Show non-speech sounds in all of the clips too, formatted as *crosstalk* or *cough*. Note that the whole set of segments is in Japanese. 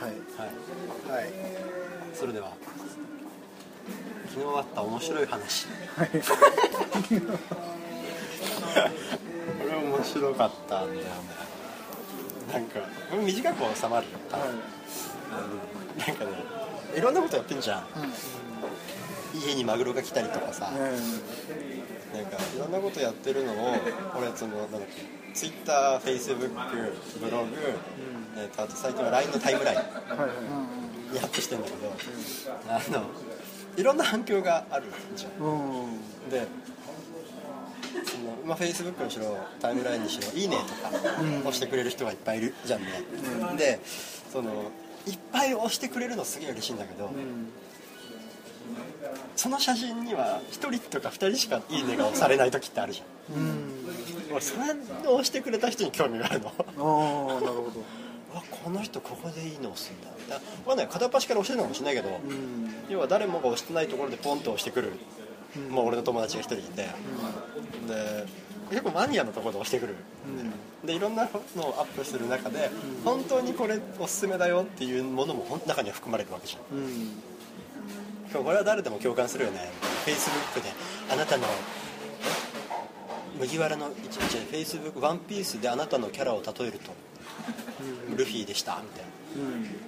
はい。はい。それでは昨日あった面白い話。はい。*laughs* これ面白かったんだよね。なんか短く収まるよ。多分、うんなんかねいろんなことやってんじゃん。家にマグロが来たりとかさ、うん。なんかいろんなことやってるのを俺そのなんだっけツイッターフェイスブックブログ、えーとあと最近は LINE のタイムラインにアップしてんだけどあのいろんな反響があるじゃん。うん。でその、まあ、Facebook にしろタイムラインにしろ「いいね」とか押してくれる人がいっぱいいるじゃんね、でそのいっぱい押してくれるのすげえ嬉しいんだけど、その写真には1人とか2人しか「いいね」が押されない時ってあるじゃん。うん俺それを押してくれた人に興味があるの。ああなるほど。*laughs* うわこの人ここで「いいね」押すんだ。だこれね片っ端から押してるのかもしれないけど、うん。要は誰もが押してないところでポンと押してくる、もう俺の友達が一人いて、で結構マニアのところで押してくる。でいろんなのをアップする中で、本当にこれおすすめだよっていうものも中には含まれるわけじゃん。うん。今日これは誰でも共感するよね。Facebook であなたの麦わらの一日フェイスブックワンピースであなたのキャラを例えると、ルフィでしたみたいな。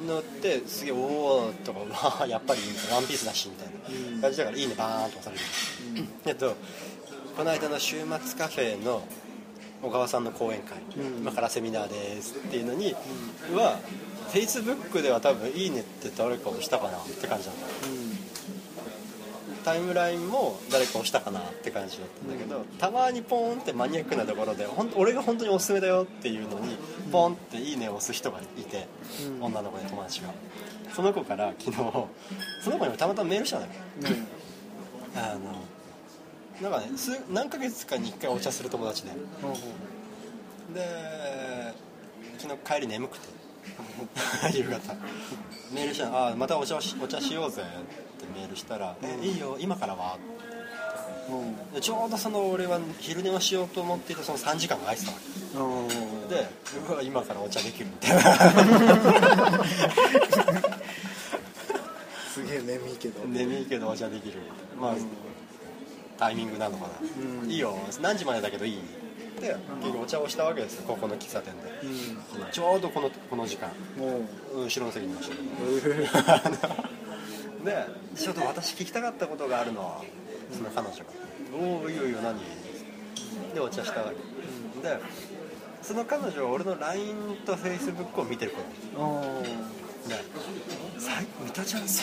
うん。のってすげえおおとかわあやっぱりワンピースだしみたいな。感じだからいいねバーンと押される、えっとこの間の週末カフェの小川さんの講演会、うん。今からセミナーですっていうのに、はフェイスブックでは多分いいねって誰か押したかなって感じなん。だタイムラインも誰か押したかなって感じだったんだけど、たまにポーンってマニアックなところでほんと俺が本当におすすめだよっていうのにポンっていいねを押す人がいて、うん。女の子で友達が。その子から昨日その子にもたまたまメールしたんだけどあのなんかね数何ヶ月かに1回お茶する友達で。で昨日帰り眠くて *laughs* 夕方。メールしたらあまたお茶しお茶しようぜ」ってメールしたら「えいいよ今からは?」でちょうどその俺は昼寝をしようと思っていたその3時間が空いてた。わけでうわ今からお茶できるみたいな。*laughs* すげえ眠いけど。眠いけどお茶できる。まあタイミングなのかな、うん。いいよ何時までだけどいいで結局お茶をしたわけですよここの喫茶店で、ちょうどこのこの時間。もう。後ろの席にいましたでちょっと私聞きたかったことがあるのその彼女が「おおいいよいいよ何?」でお茶したわけ、でその彼女は俺の LINE と Facebook を見てる子あで「さ三田ちゃんさ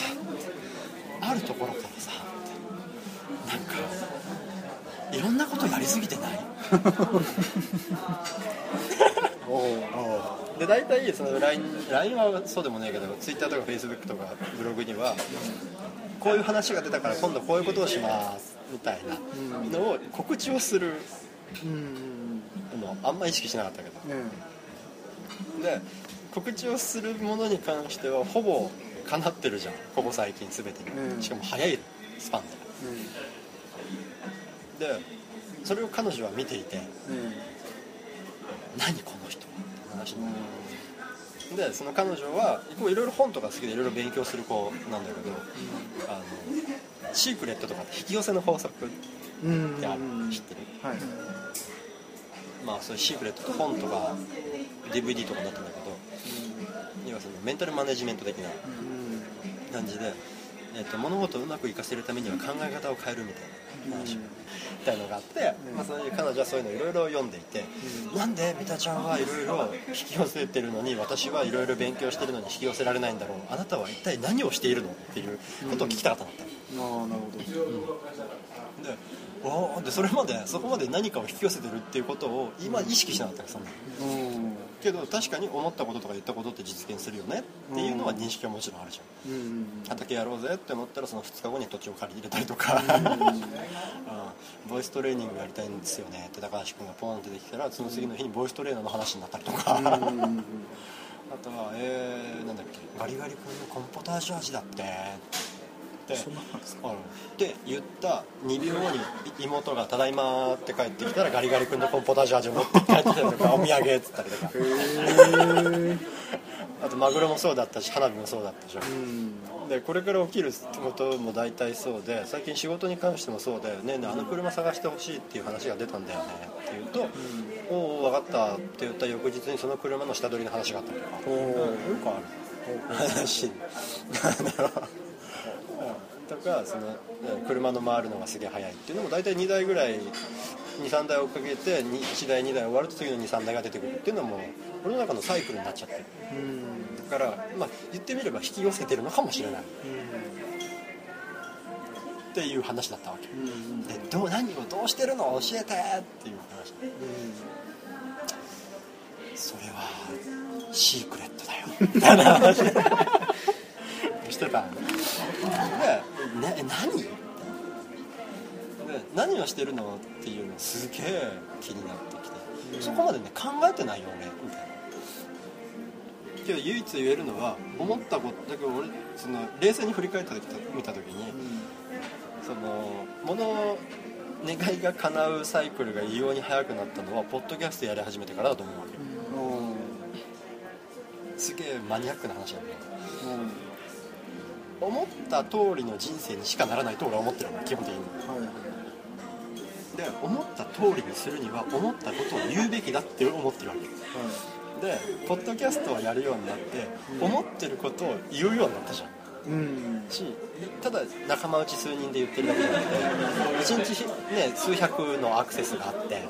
あるところからさ」なんかいろんなことやりすぎてない？おおで大体その LINE, LINE はそうでもないけど Twitter とか Facebook とかブログにはこういう話が出たから今度こういうことをしますみたいなのを告知をするうんのあんま意識しなかったけど。ねで告知をするものに関してはほぼ叶ってるじゃん。ここ最近全てうんにしかも早いスパンででそれを彼女は見ていてね何この人はって話になるでその彼女はこういろいろ本とか好きでいろいろ勉強する子なんだけど、あのシークレットとかって引き寄せの法則っうんてある、知ってる？はい。まあそういうシークレットと本とか DVD とかになってるんだけど要はそのメンタルマネジメント的なうん。感じで、えっと物事をうまくいかせるためには考え方を変えるみたいな話みたいのがあって、うん。まあ、そういう彼女はそういうのいろいろ読んでいて、なんで三田ちゃんはいろいろ引き寄せてるのに私はいろいろ勉強してるのに引き寄せられないんだろうあなたは一体何をしているのっていうことを聞きたかったんだって、ああなるほど。でおーでそれまでそこまで何かを引き寄せてるっていうことを今意識しなかったからそんなうんけど確かに思ったこととか言ったことって実現するよね。っていうのは認識はもちろんあるじゃん。うん。畑やろうぜって思ったらその2日後に土地を借り入れたりとか、*laughs* うん。ボイストレーニングやりたいんですよねって高橋君がポンって出てきたらその次の日にボイストレーナーの話になったりとか、あとはえー、なん。だっけガリガリ君のコンポタージュ味だってって。そんななん。で言った2秒後に妹が「ただいま」って帰ってきたらガリガリ君のコンポタージュ味を持って帰ってきたりとかお土産っつったりとか。あとマグロもそうだったし花火もそうだったじゃんうん。でこれから起きることも大体そうで最近仕事に関してもそうだよね。ねあの車探してほしいっていう話が出たんだよね。って言うと「おお分かった」って言った翌日にその車の下取りの話があったりとか。よくある。話なんだろうとかその車の回るのがすげえ速いっていうのも大体2台ぐらい23台追っかけて1台2台終わると次の23台が出てくるっていうのも俺の中のサイクルになっちゃってる。うんだから、まあ、言ってみれば引き寄せてるのかもしれない。っていう話だったわけ。でどう何をどうしてるの？教えてっていう話。それはシークレットだよ。みたいな話してたのでねえ何で何をしてるのっていうのすげえ気になってきてそこまでね考えてないよ俺みたいな。けど唯一言えるのは思ったことだけど俺その冷静に振り返った時見た時にその物の願いが叶うサイクルが異様に速くなったのはポッドキャストやり始めてからだと思うわけよ。すげえマニアックな話だけど思った通りの人生にしかならないと俺は思ってるの基本的に。で思った通りにするには思ったことを言うべきだって思ってるわけ。でポッドキャストをやるようになって思ってることを言うようになったじゃん。うん。しただ仲間内数人で言ってるだけじゃなくて1日、ね、数百のアクセスがあって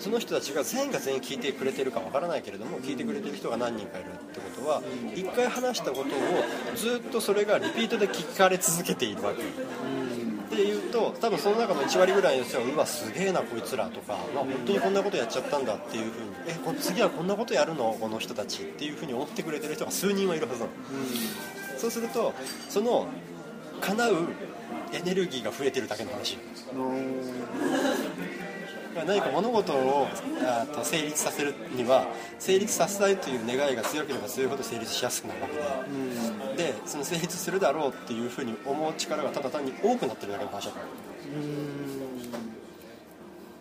その人たちが全員が全員聞いてくれてるかわからないけれども聞いてくれてる人が何人かいるってことは一回話したことをずっとそれがリピートで聞かれ続けているわけ。っていうと多分その中の1割ぐらいの人はうわすげえなこいつらとか、まあ、本当にこんなことやっちゃったんだっていうふうにえこ次はこんなことやるのこの人たちっていうふうに思ってくれてる人が数人はいるはずなの。そうするとその叶うエネルギーが増えてるだけの話何か物事をあと成立させるには成立させたいという願いが強ければ強いほど成立しやすくなるわけで。でその成立するだろうっていうふうに思う力がただ単に多くなってるだけの話だか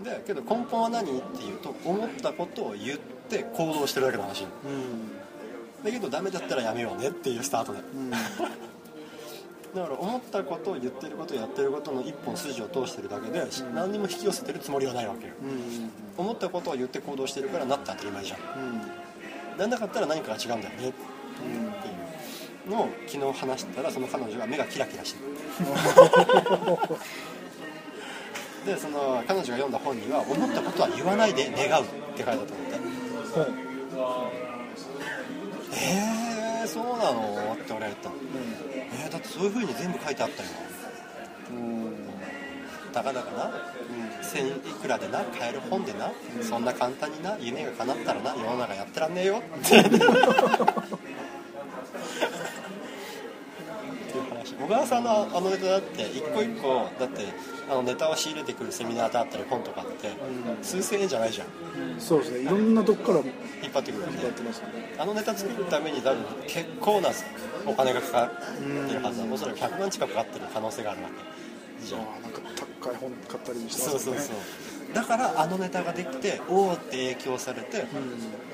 ら。でけど根本は何っていうと思ったことを言って行動してるだけの話。だけどダメだったらやめようねっていうスタートだよだから思ったことを言ってることやってることの一本筋を通してるだけで何にも引き寄せてるつもりはないわけよ。思ったことを言って行動してるからなって当たり前じゃん。なんなかったら何かが違うんだよねっていう。のを昨日話したらその彼女が目がキラキラしてる。*laughs* でその彼女が読んだ本には思ったことは言わないで願うって書いてあったんだってえー、そうなの？って俺は言ったのえー、だってそういう風に全部書いてあったよ。たかだかな、千いくらでな？買える本でな、そんな簡単にな？夢が叶ったらな？世の中やってらんねえよ。ってっていう話小川さんのあのネタだって一個一個だってあのネタを仕入れてくるセミナーだったり本とかって数千円じゃないじゃん。そうですね。いろんなとこから引っ張ってくるよねやってますね。あのネタ作るために多分結構なお金がかかってるはずだおそらく100万近くかかってる可能性があるわけ。じゃんああなんか高い本買ったりしてそうそうますねそう。だからあのネタができておおって影響されて、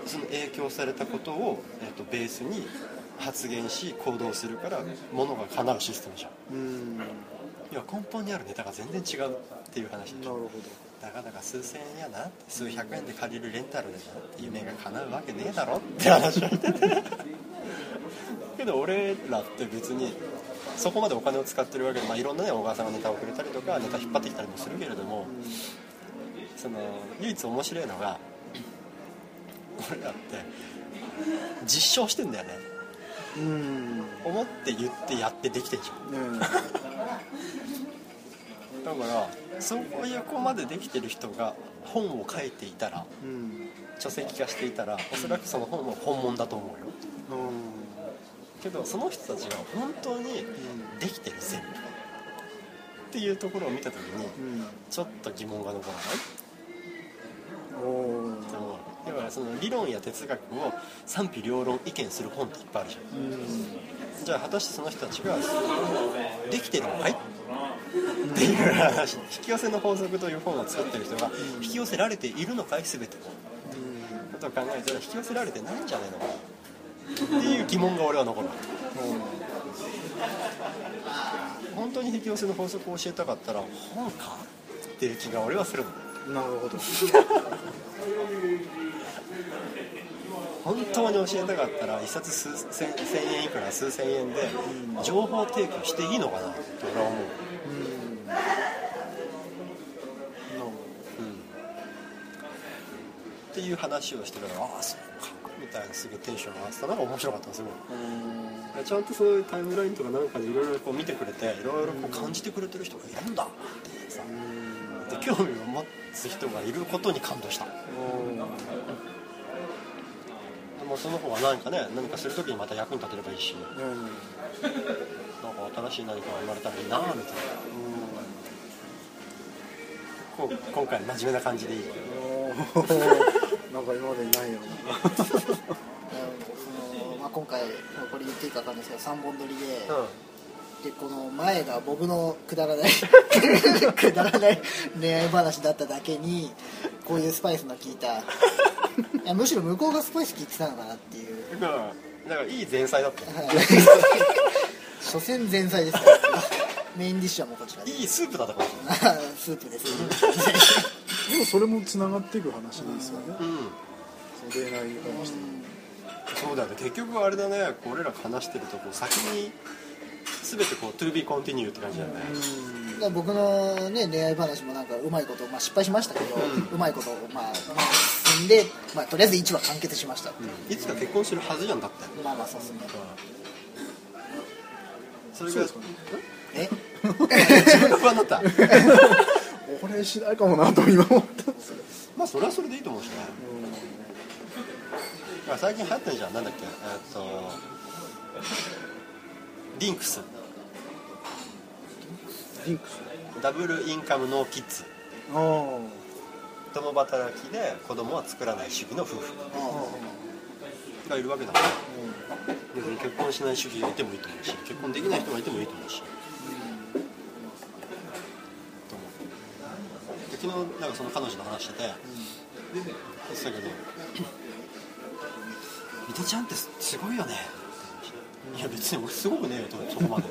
その影響されたことを、えっとベースに発言し行動するからものが叶うシステムじゃん。うん。なるいや根本にあるネタが全然違うっていう話でしょほど。だからだから数千円やな数百円で借りるレンタルでな夢が叶うわけねえだろって話をしててけど俺らって別にそこまでお金を使ってるわけで、まあ、いろんなね小川さんがネタをくれたりとかネタ引っ張ってきたりもするけれどもその唯一面白いのが俺らって実証してんだよね思って言ってやってできてんじゃん。だからそういう子までできてる人が本を書いていたらうん。書籍化していたらおそらくその本は本物だと思うよ。けどその人たちが本当にできてる全部っていうところを見た時にうん。ちょっと疑問が残らない？かからその理論や哲学を賛否両論意見する本っていっぱいあるじゃん。うんじゃあ果たしてその人たちができてるのかい？っていう話引き寄せの法則という本を作ってる人が引き寄せられているのかい全てのことを考えたら引き寄せられてないんじゃねえのかな？っていう疑問が俺は残る本当に引き寄せの法則を教えたかったら本か？っていう気が俺はするのなるほど *laughs* 本当に教えたかったら一冊数千千円いくら数千円で情報提供していいのかな？って俺は思う。うん。っていう話をしてたからああそうかみたいなすげえテンションが上がってた。のが面白かったすごい。どちゃんとそういうタイムラインとかなんかでいろいろこう見てくれていろいろこう感じてくれてる人がいるんだってさ。で興味を持つ人がいることに感動した。でもその子が何かね何かする時にまた役に立てればいいし。うんなんか新しい何かが生まれたらいいなみたいな。こう今回真面目な感じでいい。なんか今までにないよ *laughs* まあ、今回これ言っていいか分かんないですけど3本撮りで,、でこの前が僕のくだらない *laughs* くだらない恋愛話だっただけにこういうスパイスの効いた。いやむしろ向こうがスパイス効いてたのかなっていう、だからだからいい前菜だった。よはい、所詮前菜ですから。*laughs* メインディッシュはもうこちらでいいスープだったかもしれない。*laughs* スープです。ねでもそれもつながっていく話ですよね。うん。その恋愛に関してそうだよね。結局あれだね。こう俺らが話してるとこう先に全てこう to be continue って感じだよね僕の、ね、恋愛話もなんかうまいこと、まあ、失敗しましたけど、うまいこと、まあ、進んで、まあ、とりあえず1話完結しました、いつか結婚するはずじゃんだって。まあまあそうですね。それがそうですかね。え？*laughs* 自分が不安だった。*laughs* 俺しないかもなと今思った。まあそれはそれでいいと思うしね。あ最近流行ってるじゃん。なんだっけ？えーっと DINKs DINKs Double Income No Kids。共働きで子供は作らない主義の夫婦がいるわけだから。結婚しない主義がいてもいいと思うし結婚できない人がいてもいいと思うし、うんと思う。で昨日なんかその彼女の話してて、言ってたけど「ミトちゃんってすごいよね」いや別に俺すごくねえよとそこまで。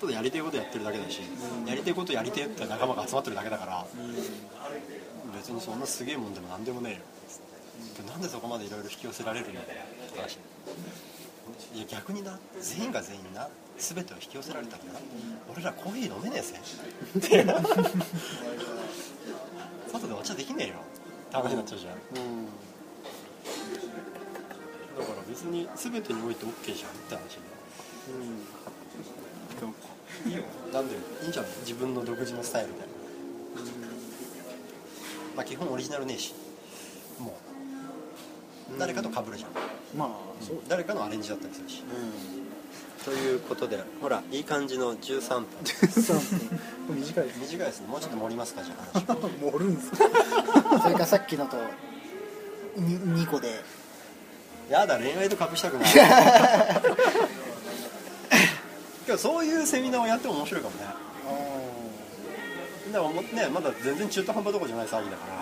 ただやりたいことやってるだけだし、やりたいことやりてえって仲間が集まってるだけだから、別にそんなすげえもんでもなんでもねえよ。でなんでそこまでいろいろ引き寄せられるのって話。いや逆にな全員が全員な全てを引き寄せられたらな。俺らコーヒー飲めねえぜ。っ *laughs* て外でお茶できねえよ。って話になっちゃうじゃん。だから別に全てにおいて OK じゃんって話いいよなんでいいんじゃない自分の独自のスタイルでまあ基本オリジナルねえしもう。誰かと被るじゃん。まあそう。誰かのアレンジだったりするし。ということでほらいい感じの13分。3分。短いです短いですね。もうちょっと盛りますかじゃあ。話 *laughs* 盛るんですか？それからさっきのと 2, 個で。やだ恋愛とかぶしたくない *laughs* そういうセミナーをやっても面白いかもね。でももねまだ全然中途半端どころじゃない騒ぎだから、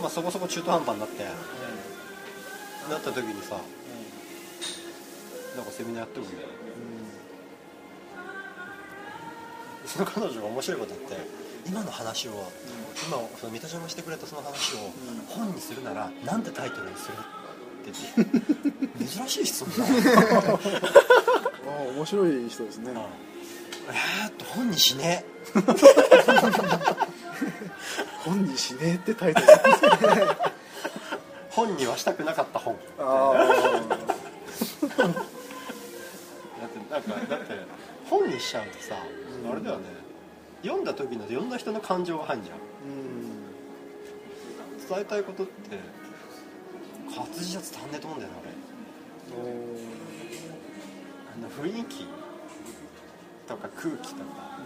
まあそこそこ中途半端になって、なった時にさ、なんかセミナーやってもいいよ、その彼女が面白いこと言って今の話を、今その三田ちゃんがしてくれたその話を本にするならなんてタイトルにするって言って。*laughs* 珍しい質問だ *laughs* 面白い人ですね。えーっと本にしね本にしねえってタイトル。本にはしたくなかった本。あだってなんかだって本にしちゃうとさ、あれだよね。読んだ時の読んだ人の感情が入んじゃん。うん。伝えたいことって活字じゃ伝わんねえと思うんだよね俺あの雰囲気とか空気とか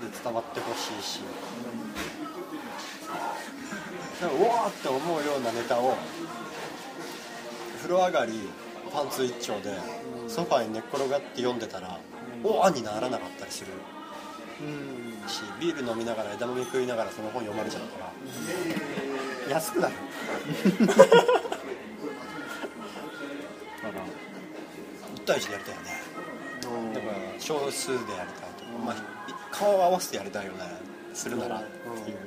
で伝わってほしいし。でもうわーって思うようなネタを風呂上がりパンツ一丁でソファーに寝っ転がって読んでたら「おわ!」にならなかったりする。うん。しビール飲みながら枝豆食いながらその本読まれちゃうから安くなる *laughs* 対1でやりたいよね。だから少数でやりたいとか、まあ、顔を合わせてやりたいよねするならっていう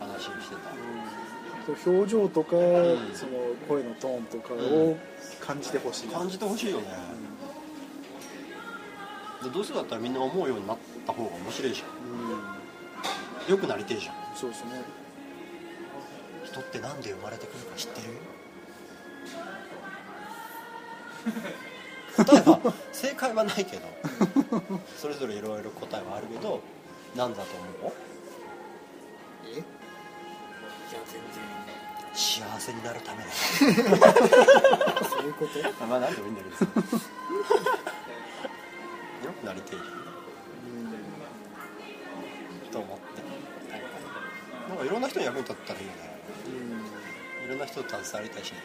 話をしてた。表情とか、ん。その声のトーンとかを感じてほしい、感じてほしいよね。でどうせだったらみんな思うようになった方が面白いじゃん。よくなりてえじゃん。そうですね。人ってなんで生まれてくるか知ってる？*laughs* 答えは正解はないけどそれぞれいろいろ答えはあるけど何だと思う？え？いや全幸せになるためだ然そういうこと？あまあ何でもいいんだけどさ。よくなりてえじゃん。と思って。なんかいろんな人に役に立ったらいいよね。いろんな人と携わりたいしね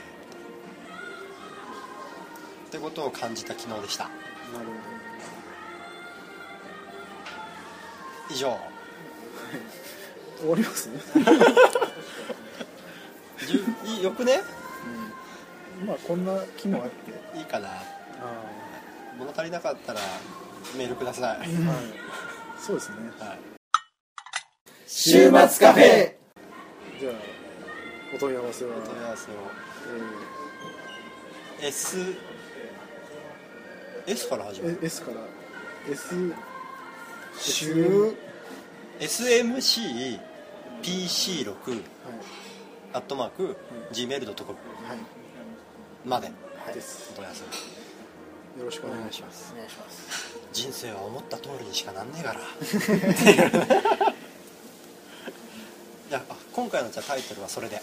ってことを感じた昨日でした。なる以上ほど。終わ *laughs* りますね、いいよくね。うん、まあこんな気もあって。いいかな。あ物足りなかったらメールください、あはい。そうですね。はい、週末カフェ。じゃあお問い合わせは、お問い合わせを。え S S から始まる。S から。S 週 SMCPC6 はい。アットマーク Gmail.com はい。まで。はい。です。お問い合わせよろしくお願いします。すお願いします。人生は思った通りにしかなんねえから。*laughs* いやあ今回のじゃあタイトルはそれで。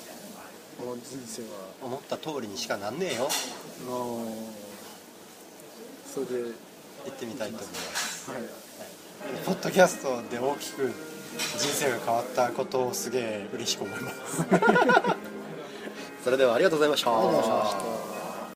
この人生は。思った通りにしかなんねえよ。あーそれで言ってみたいと思います。はい。ポッドキャストで大きく人生が変わったことをすげえ嬉しく思います。*laughs* *laughs* それではありがとうございました。ありがとうございました